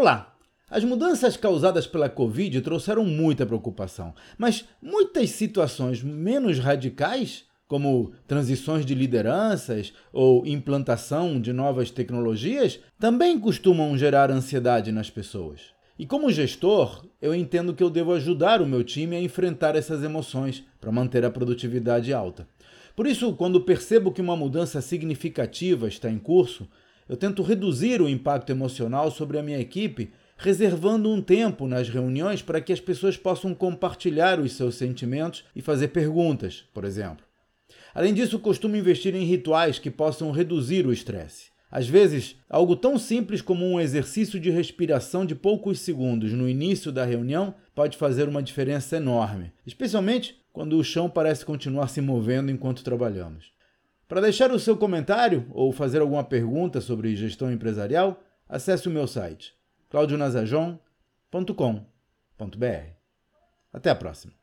Olá! As mudanças causadas pela Covid trouxeram muita preocupação, mas muitas situações menos radicais, como transições de lideranças ou implantação de novas tecnologias, também costumam gerar ansiedade nas pessoas. E como gestor, eu entendo que eu devo ajudar o meu time a enfrentar essas emoções para manter a produtividade alta. Por isso, quando percebo que uma mudança significativa está em curso, eu tento reduzir o impacto emocional sobre a minha equipe, reservando um tempo nas reuniões para que as pessoas possam compartilhar os seus sentimentos e fazer perguntas, por exemplo. Além disso, costumo investir em rituais que possam reduzir o estresse. Às vezes, algo tão simples como um exercício de respiração de poucos segundos no início da reunião pode fazer uma diferença enorme, especialmente quando o chão parece continuar se movendo enquanto trabalhamos. Para deixar o seu comentário ou fazer alguma pergunta sobre gestão empresarial, acesse o meu site claudionazajon.com.br. Até a próxima!